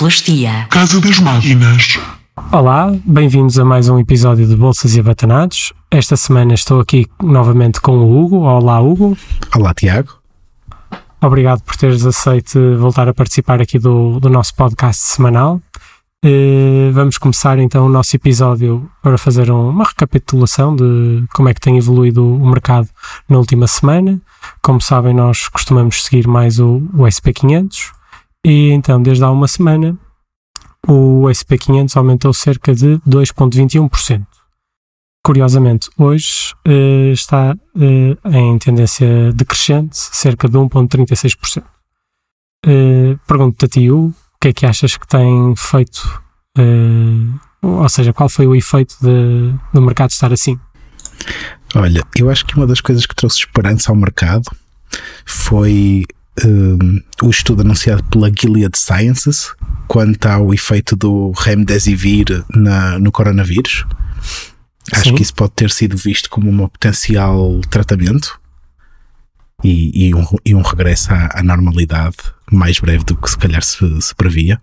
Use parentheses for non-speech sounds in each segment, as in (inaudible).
Sonoplastia. Casa das Máquinas. Olá, bem-vindos a mais um episódio de Bolsas e Abatanados. Esta semana estou aqui novamente com o Hugo. Olá, Hugo. Olá, Tiago. Obrigado por teres aceito voltar a participar aqui do, do nosso podcast semanal. Uh, vamos começar então o nosso episódio para fazer um, uma recapitulação de como é que tem evoluído o mercado na última semana. Como sabem, nós costumamos seguir mais o, o SP500 e então, desde há uma semana, o SP500 aumentou cerca de 2,21%. Curiosamente, hoje uh, está uh, em tendência decrescente, cerca de 1,36%. Uh, Pergunto-te a ti, o que é que achas que tem feito, ou seja, qual foi o efeito de, do mercado estar assim? Olha, eu acho que uma das coisas que trouxe esperança ao mercado foi um, o estudo anunciado pela Gilead Sciences quanto ao efeito do remdesivir na, no coronavírus. Acho Sim. que isso pode ter sido visto como um potencial tratamento e, e, um, e um regresso à, à, normalidade mais breve do que se calhar se, se previa.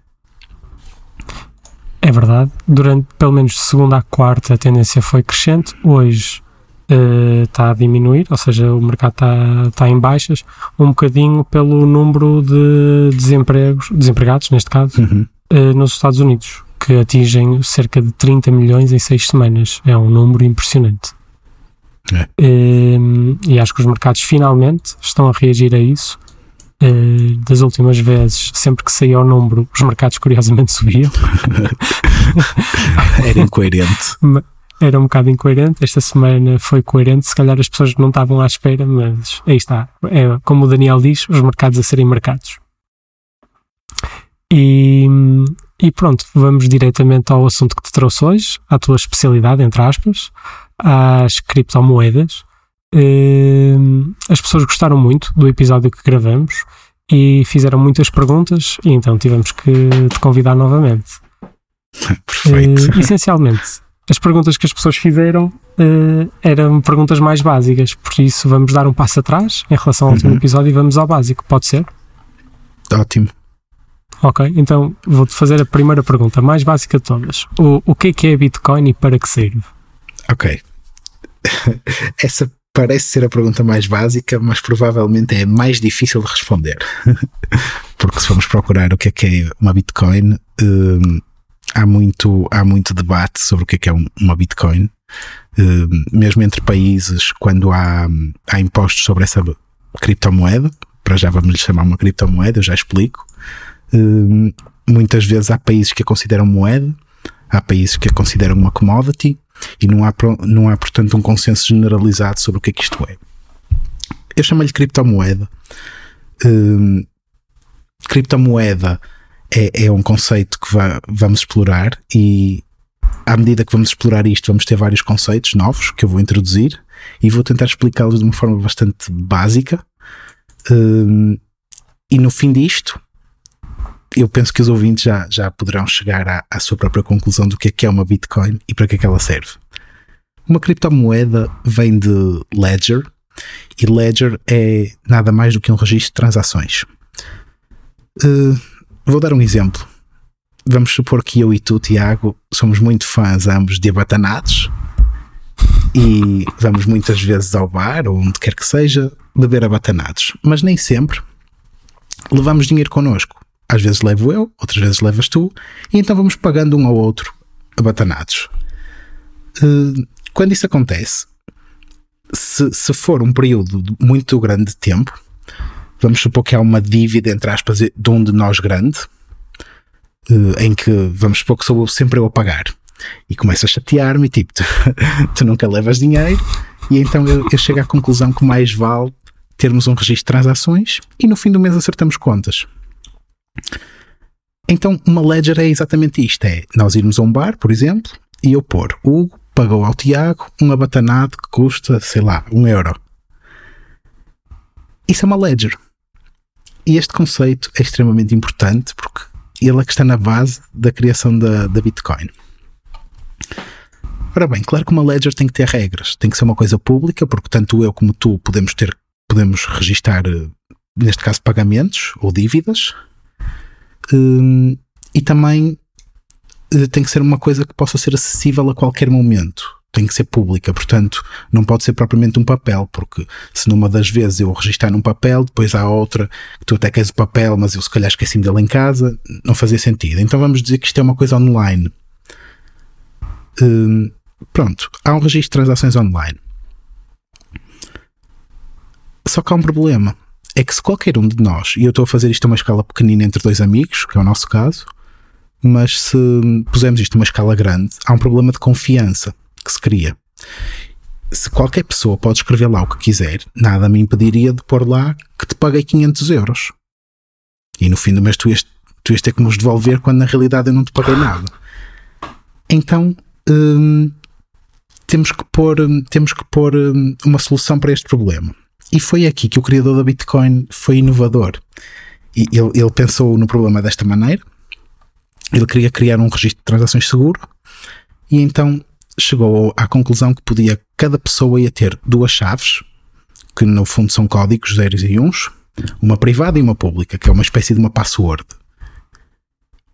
É verdade. Durante pelo menos de segunda a quarta a tendência foi crescente. Hoje está uh, a diminuir, ou seja, o mercado está tá em baixas, um bocadinho pelo número de desempregos, desempregados, neste caso, uhum. uh, nos Estados Unidos, que atingem cerca de 30 milhões em seis semanas. É um número impressionante. É. Uh, e acho que os mercados finalmente estão a reagir a isso. das últimas vezes, sempre que saía o número, os mercados curiosamente (laughs) subiam. (laughs) Era incoerente era um bocado incoerente. Esta semana foi coerente. Se calhar as pessoas não estavam à espera, mas aí está. É como o Daniel diz: os mercados a serem marcados. E, e pronto, vamos diretamente ao assunto que te trouxe hoje, à tua especialidade, entre aspas, às criptomoedas. As pessoas gostaram muito do episódio que gravamos e fizeram muitas perguntas, e então tivemos que te convidar novamente. (laughs) Perfeito. Uh, essencialmente, as perguntas que as pessoas fizeram uh, eram perguntas mais básicas, por isso vamos dar um passo atrás em relação ao último Uhum. episódio e vamos ao básico, pode ser? Ótimo. Ok, então vou-te fazer a primeira pergunta, mais básica de todas. O, o que é que é Bitcoin e para que serve? Ok. (laughs) Essa parece ser a pergunta mais básica, mas provavelmente é mais difícil de responder. (laughs) Porque se formos procurar o que é que é uma Bitcoin, hum, há muito, há muito debate sobre o que é que é um- uma Bitcoin, Hum, mesmo entre países, quando há, há impostos sobre essa criptomoeda, para já vamos lhe chamar uma criptomoeda, eu já explico. Hum, muitas vezes há países que a consideram moeda, há países que a consideram uma commodity e não há, não há portanto um consenso generalizado sobre o que é que isto é. Eu chamo-lhe criptomoeda. Hum, criptomoeda é, é um conceito que va- vamos explorar e à medida que vamos explorar isto, vamos ter vários conceitos novos que eu vou introduzir e vou tentar explicá-los de uma forma bastante básica. Hum, e no fim disto, eu penso que os ouvintes já, já poderão chegar à, à sua própria conclusão do que é que é uma Bitcoin e para que é que ela serve. Uma criptomoeda vem de Ledger e Ledger é nada mais do que um registro de transações. Uh, vou dar um exemplo. Vamos supor que eu e tu, Tiago, somos muito fãs ambos de abatanados e vamos muitas vezes ao bar ou onde quer que seja beber abatanados, mas nem sempre levamos dinheiro connosco. Às vezes levo eu, outras vezes levas tu, e então vamos pagando um ao outro abatanados. Uh, quando isso acontece, se, se for um período de muito grande de tempo, vamos supor que há uma dívida, entre aspas, de um de nós grande, eh, em que vamos supor que sou eu sempre eu a pagar. E começa a chatear-me, tipo, (laughs) tu, tu nunca levas dinheiro, e então eu, eu chego à conclusão que mais vale termos um registro de transações e no fim do mês acertamos contas. Então, uma ledger é exatamente isto: é nós irmos a um bar, por exemplo, e eu pôr Hugo pagou ao Tiago um abatanado que custa, sei lá, um euro. Isso é uma ledger. E este conceito é extremamente importante porque ele é que está na base da criação da, da Bitcoin. Ora bem, claro que uma ledger tem que ter regras, tem que ser uma coisa pública, porque tanto eu como tu podemos ter, podemos registar, eh, neste caso, pagamentos ou dívidas. Hum, e também uh, tem que ser uma coisa que possa ser acessível a qualquer momento. Tem que ser pública, portanto, não pode ser propriamente um papel, porque se numa das vezes eu registrar num papel, depois há outra que tu até queres o papel, mas eu se calhar esqueci-me dele em casa, não fazia sentido. Então vamos dizer que isto é uma coisa online. Uh, pronto, há um registro de transações online. Só que há um problema. É que se qualquer um de nós, e eu estou a fazer isto a uma escala pequenina entre dois amigos, que é o nosso caso, mas se pusermos isto a uma escala grande, há um problema de confiança que se cria. Se qualquer pessoa pode escrever lá o que quiser, nada me impediria de pôr lá que te paguei 500 euros. E no fim do mês tu ias, tu ias ter que nos devolver quando na realidade eu não te paguei nada. Então hum, temos que pôr, temos que pôr hum, uma solução para este problema. E foi aqui que o criador da Bitcoin foi inovador. E ele, ele pensou no problema desta maneira. Ele queria criar um registro de transações seguro e então chegou à conclusão que podia cada pessoa ia ter duas chaves, que no fundo são códigos zeros e uns, uma privada e uma pública, que é uma espécie de uma password.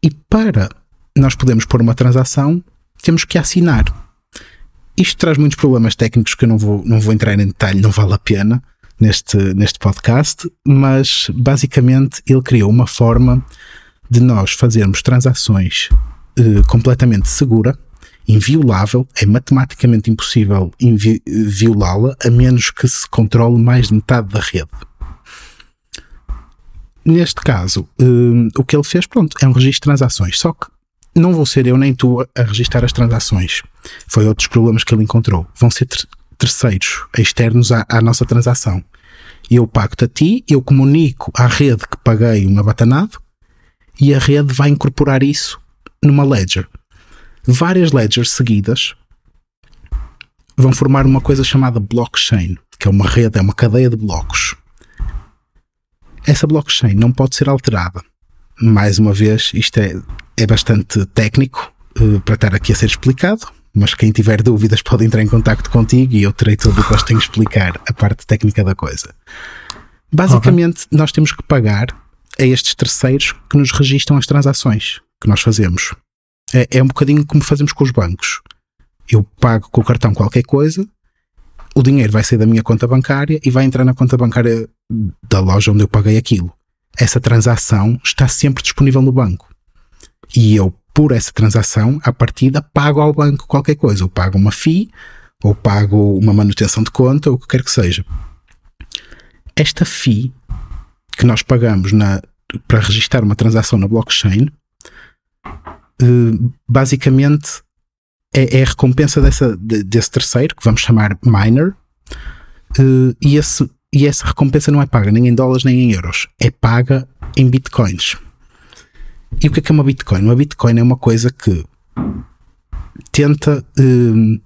E para nós podermos pôr uma transação, temos que assinar. Isto traz muitos problemas técnicos que eu não vou, não vou entrar em detalhe, não vale a pena neste, neste podcast, mas basicamente ele criou uma forma de nós fazermos transações eh, completamente segura, inviolável, é matematicamente impossível violá-la a menos que se controle mais de metade da rede. Neste caso, eh, o que ele fez, pronto, é um registro de transações, só que não vou ser eu nem tu a registrar as transações. Foi outros problemas que ele encontrou. Vão ser ter terceiros externos à, à nossa transação. Eu pago-te a ti, eu comunico à rede que paguei um abatanado e a rede vai incorporar isso numa ledger. Várias ledgers seguidas vão formar uma coisa chamada blockchain, que é uma rede, é uma cadeia de blocos. Essa blockchain não pode ser alterada. Mais uma vez, isto é, é bastante técnico uh, para estar aqui a ser explicado, mas quem tiver dúvidas pode entrar em contato contigo e eu terei todo o gosto em explicar a parte técnica da coisa. Basicamente, okay. nós temos que pagar a estes terceiros que nos registram as transações que nós fazemos. É, é um bocadinho como fazemos com os bancos. Eu pago com o cartão qualquer coisa, o dinheiro vai sair da minha conta bancária e vai entrar na conta bancária da loja onde eu paguei aquilo. Essa transação está sempre disponível no banco. E eu por essa transação, à partida, pago ao banco qualquer coisa. Ou pago uma FII, ou pago uma manutenção de conta, ou o que quer que seja. Esta FII que nós pagamos na, para registrar uma transação na blockchain, basicamente é, é, a recompensa dessa, desse terceiro, que vamos chamar miner, eh, e, esse, e essa recompensa não é paga nem em dólares nem em euros, é paga em bitcoins. E o que é, que é uma Bitcoin? Uma Bitcoin é uma coisa que tenta um,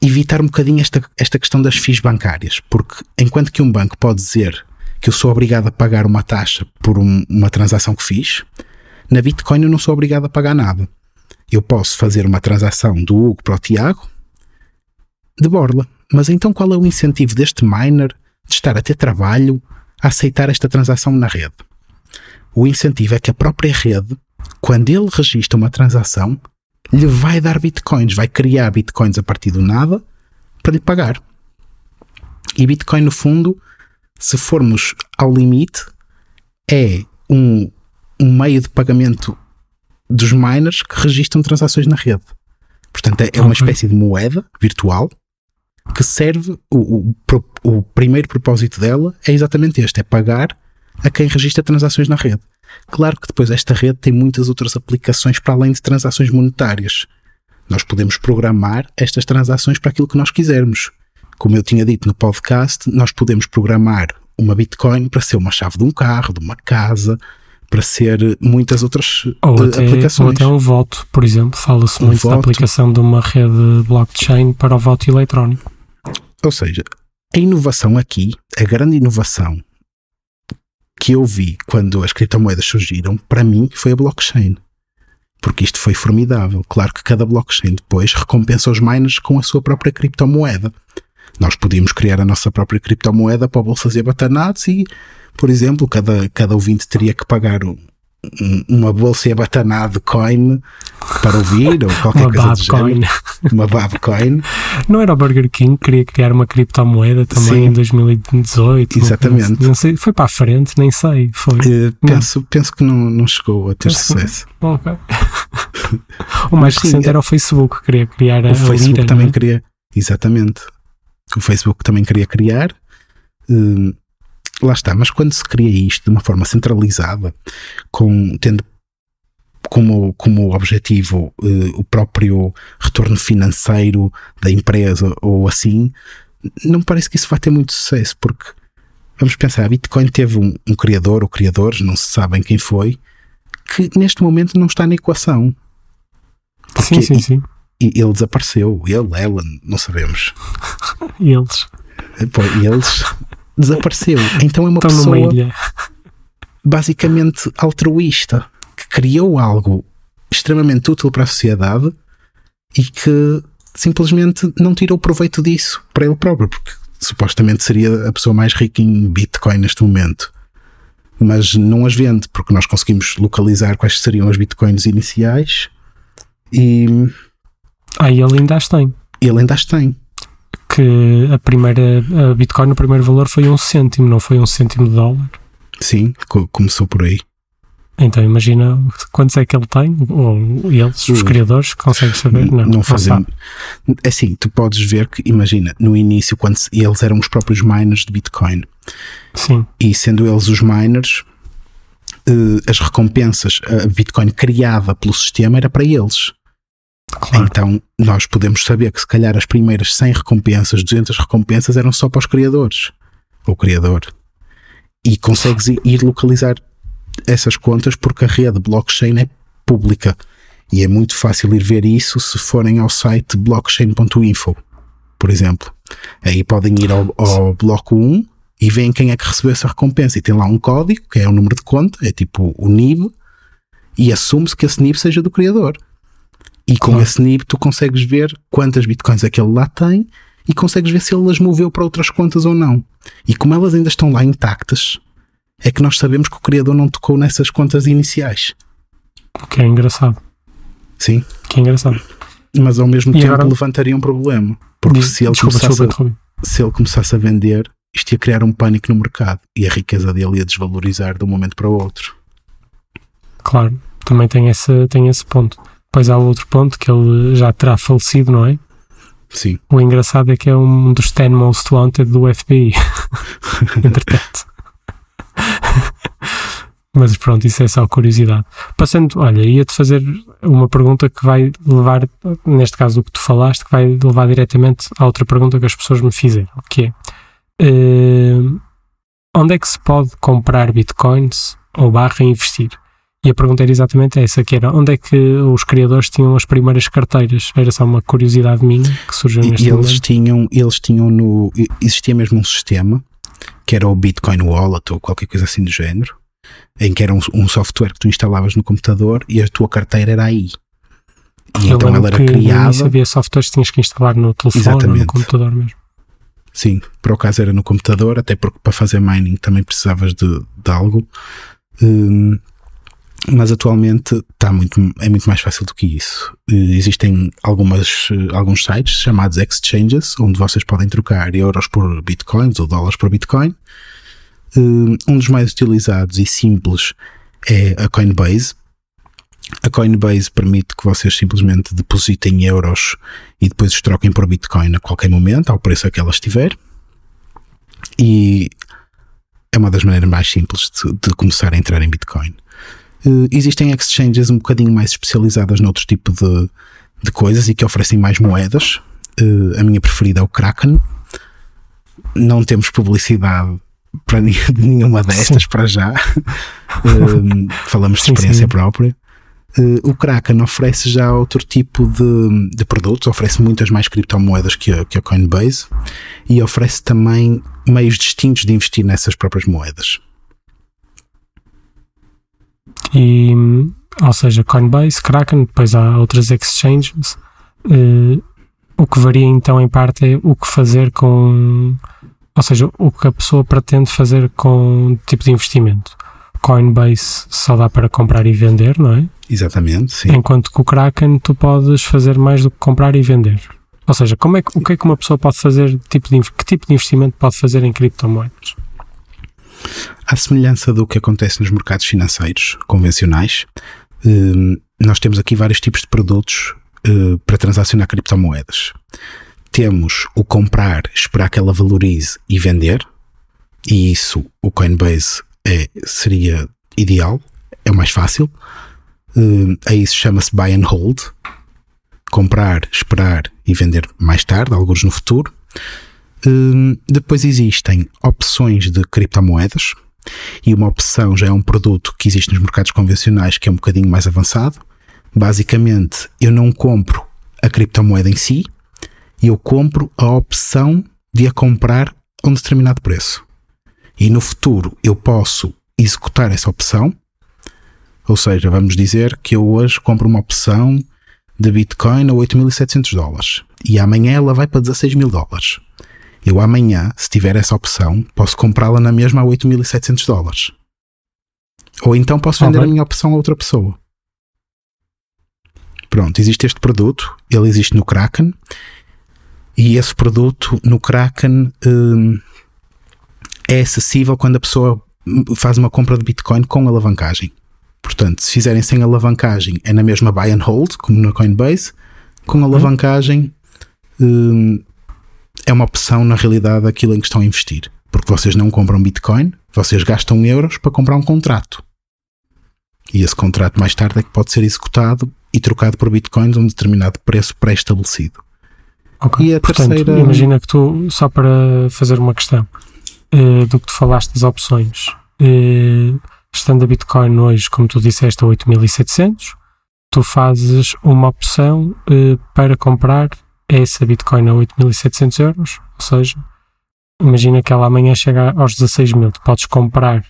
evitar um bocadinho esta, esta questão das FIIs bancárias, porque enquanto que um banco pode dizer que eu sou obrigado a pagar uma taxa por um, uma transação que fiz, na Bitcoin eu não sou obrigado a pagar nada. Eu posso fazer uma transação do Hugo para o Tiago de borla. Mas então qual é o incentivo deste miner de estar a ter trabalho a aceitar esta transação na rede? o incentivo é que a própria rede, quando ele registra uma transação, lhe vai dar bitcoins, vai criar bitcoins a partir do nada para lhe pagar. E Bitcoin, no fundo, se formos ao limite, é um, um meio de pagamento dos miners que registram transações na rede. Portanto, é, é uma espécie de moeda virtual que serve. O, o, o primeiro propósito dela é exatamente este: é pagar a quem registra transações na rede. Claro que depois esta rede tem muitas outras aplicações para além de transações monetárias. Nós podemos programar estas transações para aquilo que nós quisermos. Como eu tinha dito no podcast, nós podemos programar uma Bitcoin para ser uma chave de um carro, de uma casa, para ser muitas outras ou até, aplicações. Ou até um voto, por exemplo. Fala-se muito voto. da aplicação de uma rede blockchain para o voto eletrónico. Ou seja, a inovação aqui, a grande inovação que eu vi quando as criptomoedas surgiram, para mim, foi a blockchain. Porque isto foi formidável. Claro que cada blockchain depois recompensa os miners com a sua própria criptomoeda. Nós podíamos criar a nossa própria criptomoeda para o bolso fazer batanados e, por exemplo, cada, cada ouvinte teria que pagar uma bolsa abatanada de coin para ouvir ou qualquer uma coisa Babcoin. Uma Babcoin. Não era o Burger King que queria criar uma criptomoeda também Sim. em 2018? Exatamente. Não sei, foi para a frente, nem sei. Foi. Eh, penso, penso que não, não chegou a ter Penso que não. sucesso. Ok. (laughs) o mais Mas sim, recente é- era o Facebook, que queria criar a, O Facebook Lira, também não é? queria. Exatamente. O Facebook também queria criar. Hum, lá está, mas quando se cria isto de uma forma centralizada, com, tendo como, como objetivo eh, o próprio retorno financeiro da empresa ou assim, não me parece que isso vai ter muito sucesso, porque vamos pensar, a Bitcoin teve um, um criador ou criadores, não se sabem quem foi, que neste momento não está na equação. Sim, sim, sim. E ele desapareceu. Ele, ela, não sabemos. (laughs) E eles Pô, e eles desapareceu. Então é uma estão pessoa basicamente altruísta que criou algo extremamente útil para a sociedade e que simplesmente não tirou proveito disso para ele próprio, porque supostamente seria a pessoa mais rica em Bitcoin neste momento. Mas não as vende, porque nós conseguimos localizar quais seriam as Bitcoins iniciais e Ah, e ele ainda as tem. ele ainda as tem. Que a primeira a Bitcoin, o primeiro valor foi um cêntimo, não foi um cêntimo de dólar. Sim, co- começou por aí. Então imagina quantos é que ele tem, ou eles, os Ui. criadores, consegues saber? Não, não fazem. sabe. Assim, tu podes ver que, imagina, no início, quando eles eram os próprios miners de Bitcoin, Sim, e sendo eles os miners, eh, as recompensas, a Bitcoin criada pelo sistema era para eles. Claro. Então, nós podemos saber que se calhar as primeiras 100 recompensas, 200 recompensas eram só para os criadores, ou criador. E consegues ir localizar essas contas porque a rede blockchain é pública. E é muito fácil ir ver isso se forem ao site blockchain.info, por exemplo. Aí podem ir ao, ao bloco 1 e veem quem é que recebeu essa recompensa. E tem lá um código, que é o número de conta, é tipo o NIB, e assume-se que esse NIB seja do criador. E com Claro. esse NIB tu consegues ver quantas bitcoins é que ele lá tem e consegues ver se ele as moveu para outras contas ou não. E como elas ainda estão lá intactas, é que nós sabemos que o criador não tocou nessas contas iniciais. O que é engraçado. Sim. Que é engraçado. Mas ao mesmo E tempo agora- levantaria um problema. Porque Diz- se ele, desculpa, começasse desculpa, a, se ele começasse a vender, isto ia criar um pânico no mercado e a riqueza dele ia desvalorizar de um momento para o outro. Claro, também tem esse, tem esse ponto. Depois há outro ponto que ele já terá falecido, não é? Sim. O engraçado é que é um dos 10 most wanted do FBI. (laughs) Entretanto. Mas pronto, isso é só curiosidade. Passando, olha, ia-te fazer uma pergunta que vai levar, neste caso o que tu falaste, que vai levar diretamente à outra pergunta que as pessoas me fizeram, que é eh, onde é que se pode comprar bitcoins ou barra investir? E a pergunta era exatamente essa, que era onde é que os criadores tinham as primeiras carteiras? Era só uma curiosidade minha que surgiu neste e eles momento. tinham, eles tinham no. Existia mesmo um sistema que era o Bitcoin Wallet ou qualquer coisa assim do género, em que era um, um software que tu instalavas no computador e a tua carteira era aí. E Eu então ela era que criada. havia softwares que tinhas que instalar no telefone ou no Exatamente. computador mesmo. Sim, por acaso era no computador, até porque para fazer mining também precisavas de, de algo. Hum, mas atualmente está muito, é muito mais fácil do que isso. Eh, Existem algumas, eh, alguns sites chamados exchanges, onde vocês podem trocar euros por bitcoins ou dólares por bitcoin. Hum, Um dos mais utilizados e simples é a Coinbase. A Coinbase permite que vocês simplesmente depositem euros e depois os troquem por Bitcoin a qualquer momento, ao preço a que ela estiver. E é uma das maneiras mais simples de, de começar a entrar em Bitcoin. Eh, existem exchanges um bocadinho mais especializadas noutro tipo de, de coisas e que oferecem mais moedas. Eh, a minha preferida é o Kraken. Não temos publicidade para (laughs) nenhuma destas para já. Eh, falamos de Sim, experiência sim. própria. Eh, o Kraken oferece já outro tipo de, de produtos, oferece muitas mais criptomoedas que a, que a Coinbase e oferece também meios distintos de investir nessas próprias moedas. E, ou seja, Coinbase, Kraken, depois há outras exchanges. Eh, o que varia então em parte é o que fazer com. Ou seja, o que a pessoa pretende fazer com tipo de investimento. Coinbase só dá para comprar e vender, não é? Exatamente, sim. Enquanto que o Kraken tu podes fazer mais do que comprar e vender. Ou seja, como é que, o que é que uma pessoa pode fazer, tipo de, que tipo de investimento pode fazer em criptomoedas? À semelhança do que acontece nos mercados financeiros convencionais, hum, nós temos aqui vários tipos de produtos eh, para transacionar criptomoedas. Temos o comprar, esperar que ela valorize e vender, e isso o Coinbase é, seria ideal, é o mais fácil. Uh, aí isso chama-se buy and hold. Comprar, esperar e vender mais tarde, alguns no futuro. Uh, depois existem opções de criptomoedas. E uma opção já é um produto que existe nos mercados convencionais que é um bocadinho mais avançado. Basicamente, eu não compro a criptomoeda em si, eu compro a opção de a comprar a um determinado preço. E no futuro eu posso executar essa opção. Ou seja, vamos dizer que eu hoje compro uma opção de Bitcoin a 8.700 dólares e amanhã ela vai para 16 mil dólares. Eu amanhã, se tiver essa opção, posso comprá-la na mesma a 8.700 dólares. Ou então posso vender okay. a minha opção a outra pessoa. Pronto, existe este produto, ele existe no Kraken e esse produto no Kraken hum, é acessível quando a pessoa faz uma compra de Bitcoin com alavancagem. Portanto, se fizerem sem alavancagem, é na mesma buy and hold, como na Coinbase. Com alavancagem, hum, é uma opção, na realidade, aquilo em que estão a investir. Porque vocês não compram Bitcoin, vocês gastam euros para comprar um contrato. E esse contrato mais tarde é que pode ser executado e trocado por Bitcoins a um determinado preço pré-estabelecido. Okay. E a Portanto, terceira. Imagina que tu, só para fazer uma questão, uh, do que tu falaste das opções. Uh, estando a Bitcoin hoje, como tu disseste, a 8700, tu fazes uma opção uh, para comprar essa Bitcoin a 8700 euros, ou seja, imagina que ela amanhã chega aos 16 mil, tu podes comprar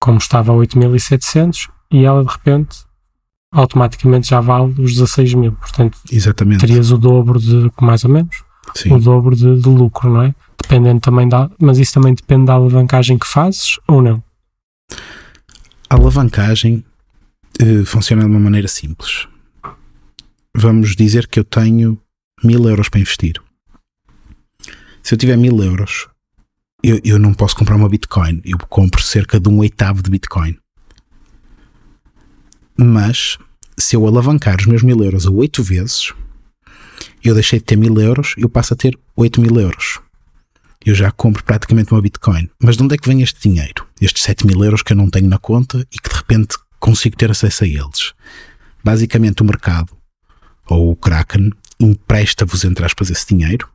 como estava a 8700 e ela de repente automaticamente já vale os 16 mil, portanto Exatamente. terias o dobro de, mais ou menos, Sim. o dobro de, de lucro, não é? Dependendo também da. Mas isso também depende da alavancagem que fazes ou não? A alavancagem uh, funciona de uma maneira simples. Vamos dizer que eu tenho mil euros para investir. Se eu tiver mil euros, eu, eu não posso comprar uma Bitcoin. Eu compro cerca de um oitavo de Bitcoin. Mas se eu alavancar os meus mil euros a oito vezes, eu deixei de ter mil euros, eu passo a ter oito mil euros eu já compro praticamente uma Bitcoin. Mas de onde é que vem este dinheiro? Estes 7 mil euros que eu não tenho na conta e que de repente consigo ter acesso a eles. Basicamente, o mercado, ou o Kraken, empresta-vos, entre aspas, esse dinheiro.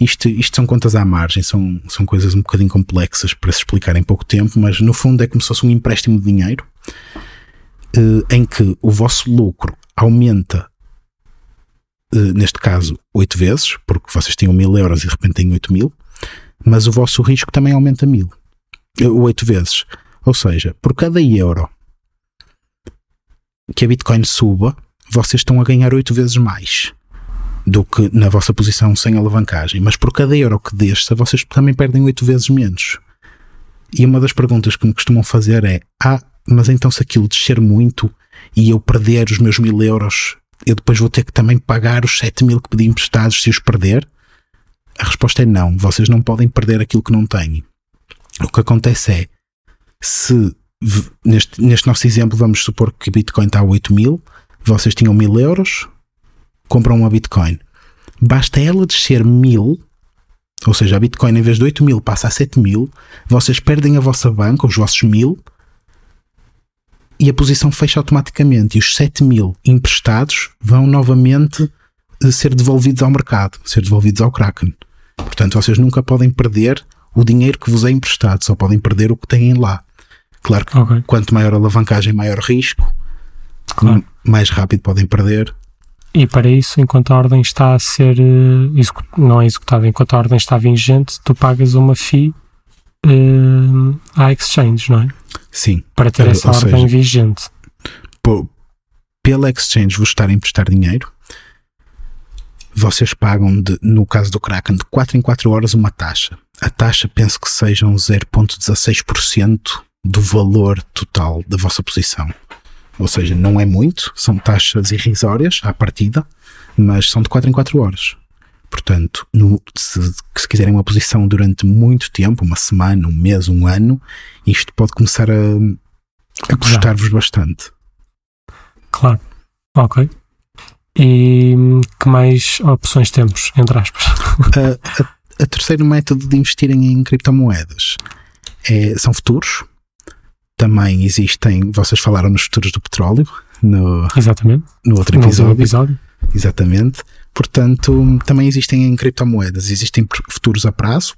Isto, isto são contas à margem, são, são coisas um bocadinho complexas para se explicar em pouco tempo, mas no fundo é como se fosse um empréstimo de dinheiro eh, em que o vosso lucro aumenta, eh, neste caso, 8 vezes, porque vocês tinham mil euros e de repente têm 8 mil mas o vosso risco também aumenta mil, oito vezes. Ou seja, por cada euro que a Bitcoin suba, vocês estão a ganhar oito vezes mais do que na vossa posição sem alavancagem. Mas por cada euro que desça, vocês também perdem oito vezes menos. E uma das perguntas que me costumam fazer é: Ah, mas então se aquilo descer muito e eu perder os meus mil euros, eu depois vou ter que também pagar os sete mil que pedi emprestados se os perder? A resposta é não. Vocês não podem perder aquilo que não têm. O que acontece é, se neste, neste nosso exemplo vamos supor que Bitcoin está a 8 mil, vocês tinham mil euros, compram uma Bitcoin. Basta ela descer mil, ou seja, a Bitcoin em vez de 8 mil passa a 7 mil, vocês perdem a vossa banca, os vossos mil, e a posição fecha automaticamente. E os 7 mil emprestados vão novamente eh, ser devolvidos ao mercado, ser devolvidos ao Kraken. Portanto, vocês nunca podem perder o dinheiro que vos é emprestado, só podem perder o que têm lá. Claro que okay. quanto maior a alavancagem, maior risco, claro. mais rápido podem perder. E para isso, enquanto a ordem está a ser uh, não é executada, enquanto a ordem está vigente, tu pagas uma fee uh, à exchange, não é? Sim. Para ter essa ordem seja, vigente. Pela exchange vos estar a emprestar dinheiro, vocês pagam, de, no caso do Kraken, de 4 em 4 horas uma taxa. A taxa penso que sejam 0,16% do valor total da vossa posição. Ou seja, não é muito, são taxas irrisórias à partida, mas são de 4 em 4 horas. Portanto, no, se, se, quiserem uma posição durante muito tempo, uma semana, um mês, um ano, isto pode começar a, a custar-vos bastante. Claro. Ok. E que mais opções temos, entre aspas? (laughs) A, a, a terceiro método de investirem em criptomoedas é, são futuros. Também existem, vocês falaram nos futuros do petróleo no, Exatamente. no outro episódio. No episódio. Exatamente. Portanto, também existem em criptomoedas, existem futuros a prazo,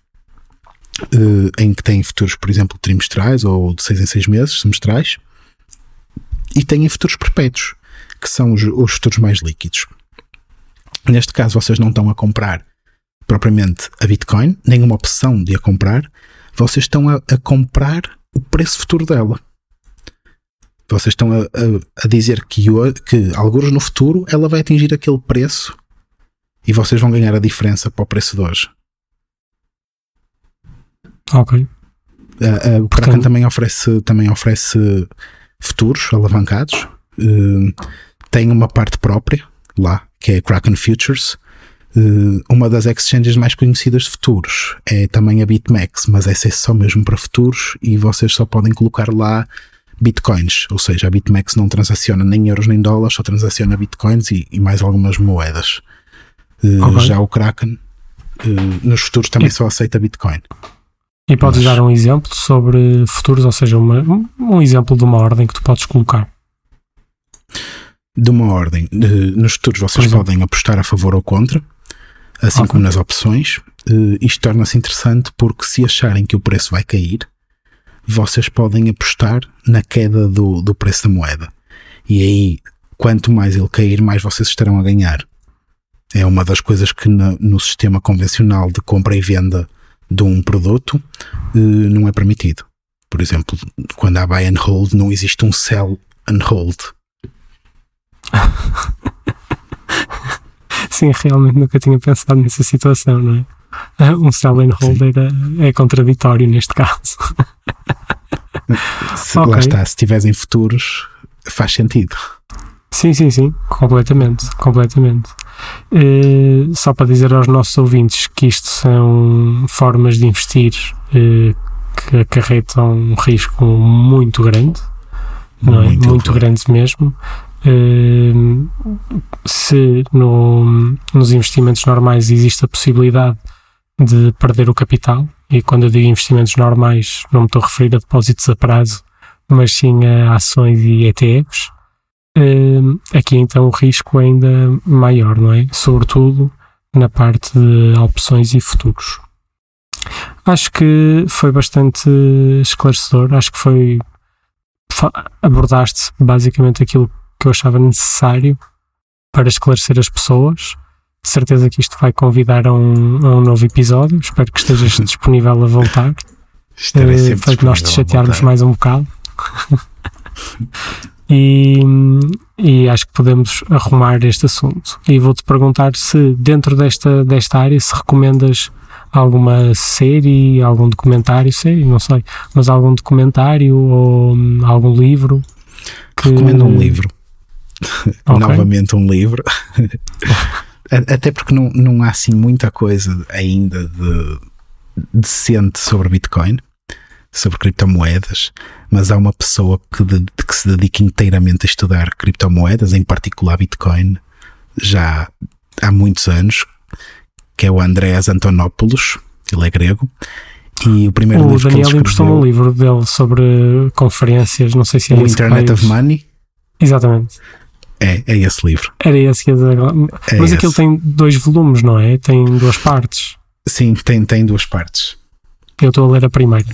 uh, em que têm futuros, por exemplo, trimestrais ou de seis em seis meses, semestrais, e têm futuros perpétuos, que são os, os futuros mais líquidos. Neste caso, vocês não estão a comprar propriamente a Bitcoin, nenhuma opção de a comprar, vocês estão a, a comprar o preço futuro dela. Vocês estão a, a, a dizer que, que, alguns no futuro, ela vai atingir aquele preço e vocês vão ganhar a diferença para o preço de hoje. Ok. Uh, o Kraken também oferece, também oferece futuros alavancados. Uh, tem uma parte própria lá, que é Kraken Futures. Uh, uma das exchanges mais conhecidas de futuros é também a BitMEX, mas essa é só mesmo para futuros e vocês só podem colocar lá bitcoins, ou seja, a BitMEX não transaciona nem euros nem dólares, só transaciona bitcoins e, e mais algumas moedas. Okay. Já o Kraken uh, nos futuros também e, só aceita Bitcoin. E podes Mas, dar um exemplo sobre futuros, ou seja, uma, um exemplo de uma ordem que tu podes colocar? De uma ordem. Nos futuros vocês podem apostar a favor ou contra, assim okay. como nas opções. isto torna-se interessante porque se acharem que o preço vai cair, vocês podem apostar na queda do, do preço da moeda. E aí, quanto mais ele cair, mais vocês estarão a ganhar. É uma das coisas que no, no sistema convencional de compra e venda de um produto eh, não é permitido. Por exemplo, quando há buy and hold, não existe um sell and hold. (laughs) (laughs) Sim, realmente nunca tinha pensado nessa situação, não é? Ah, um sell and hold era, é contraditório neste caso. Se, okay. Lá está, se estiveres em futuros, faz sentido. Sim, sim, sim, completamente, completamente. Uh, só para dizer aos nossos ouvintes que isto são formas de investir uh, que acarretam um risco muito grande, não é? Muito, grande mesmo. Uh, se no, nos investimentos normais existe a possibilidade de perder o capital, e quando eu digo investimentos normais, não me estou a referir a depósitos a prazo, mas sim a ações e ETFs Uh, aqui então o risco é ainda maior, não é? Sobretudo na parte de opções e futuros. Acho que foi bastante esclarecedor, acho que foi. abordaste basicamente aquilo que eu achava necessário para esclarecer as pessoas. De certeza que isto vai convidar a um, a um novo episódio. Espero que estejas (laughs) disponível a voltar. Estarei uh, sempre para nós te chatearmos mais um bocado. (laughs) E, e acho que podemos arrumar este assunto. E vou-te perguntar se dentro desta, desta área se recomendas alguma série, algum documentário, série, não sei, mas algum documentário ou hum, algum livro. Que... Recomendo um livro. Okay. Novamente um livro. (laughs) Até porque não, não há assim muita coisa ainda de decente sobre Bitcoin sobre criptomoedas, mas há uma pessoa que, de, que se dedica inteiramente a estudar criptomoedas, em particular Bitcoin, já há muitos anos, que é o Andreas Antonopoulos, ele é grego. E o primeiro o livro Daniel que ele escreveu, um livro dele sobre conferências, não sei se é O Internet of Money. Exatamente. É, é esse livro. Era esse que dizer. É Mas esse. aquilo tem dois volumes, não é? Tem duas partes. Sim, tem, tem duas partes. Eu estou a ler a primeira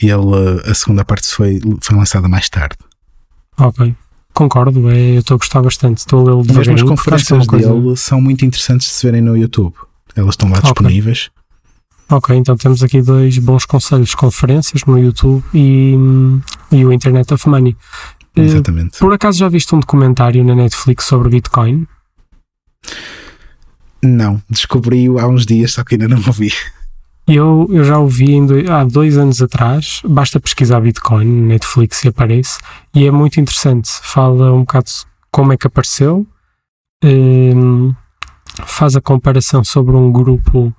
e ele, a segunda parte foi, foi lançada mais tarde. Ok, concordo, é, eu estou a gostar bastante. Estou a ler Mesmo as conferências coisa... dele são muito interessantes de se verem no YouTube. Elas estão lá disponíveis. Ok, então temos aqui dois bons conselhos: conferências no YouTube e, e o Internet of Money. Eh, Exatamente. Por acaso já viste um documentário na Netflix sobre Bitcoin? Não, descobri-o há uns dias, só que ainda não ouvi. Eu, eu já ouvi há dois anos atrás, basta pesquisar Bitcoin Netflix e aparece, e é muito interessante. Fala um bocado como é que apareceu, um, faz a comparação sobre um grupo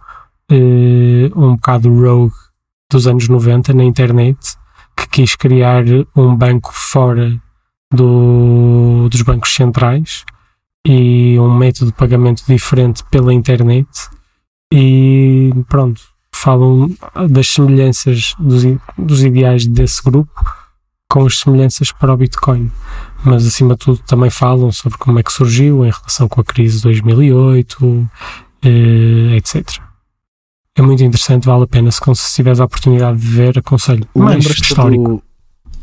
um, um bocado rogue dos anos 90 na internet que quis criar um banco fora do, dos bancos centrais e um método de pagamento diferente pela internet e pronto, falam das semelhanças dos, dos ideais desse grupo com as semelhanças para o Bitcoin. Mas acima de tudo também falam sobre como é que surgiu em relação com a crise de 2008, eh, etc. É muito interessante, vale a pena. Se, se tiveres a oportunidade de ver, aconselho. Lembras-te histórico.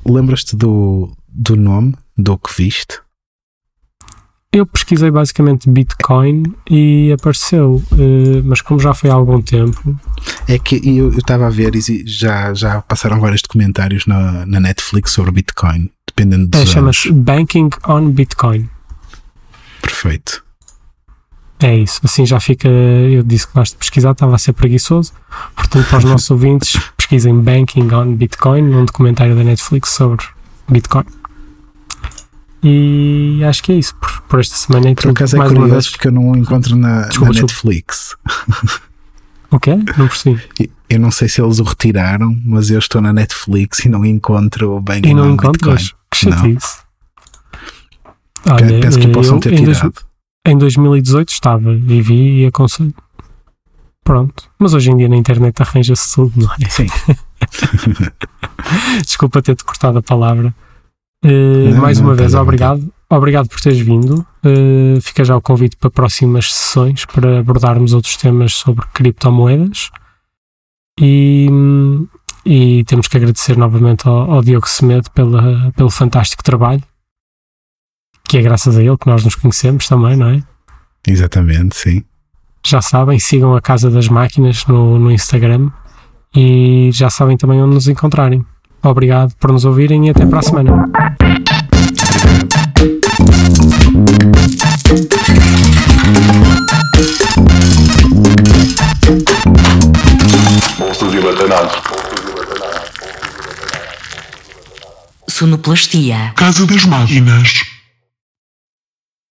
Do, lembras-te do, do nome do que viste? Eu pesquisei basicamente Bitcoin e apareceu, uh, mas como já foi há algum tempo. É que eu estava a ver e já, já passaram vários documentários na, na Netflix sobre Bitcoin, dependendo dos. É, chama-se Banking on Bitcoin. Perfeito. É isso, assim já fica. Eu disse que gosto de pesquisar, estava a ser preguiçoso. Portanto, para os (laughs) nossos ouvintes, pesquisem Banking on Bitcoin, num documentário da Netflix sobre Bitcoin. E acho que é isso por, por esta semana. Por acaso é curioso vez... porque eu não encontro na, desculpa, na Netflix. O quê? Não percebi. Eu não sei se eles o retiraram, mas eu estou na Netflix e não encontro bem E não encontras? Que chatice. Olha, Penso que possam ter tirado. Em 2018 estava e vi e aconselho. Pronto. Mas hoje em dia na internet arranja-se tudo, não é? Sim. (laughs) Desculpa ter-te cortado a palavra. Uh, não, mais não, uma vez, obrigado. Obrigado por teres vindo. Uh, fica já o convite para próximas sessões para abordarmos outros temas sobre criptomoedas. E, e temos que agradecer novamente ao, ao Diogo Semedo pela, pelo fantástico trabalho, que é graças a ele que nós nos conhecemos também, não é? Exatamente, sim. Já sabem, sigam a Casa das Máquinas no, no Instagram e já sabem também onde nos encontrarem. Obrigado por nos ouvirem e até para a semana. Sonoplastia. Casa das Máquinas.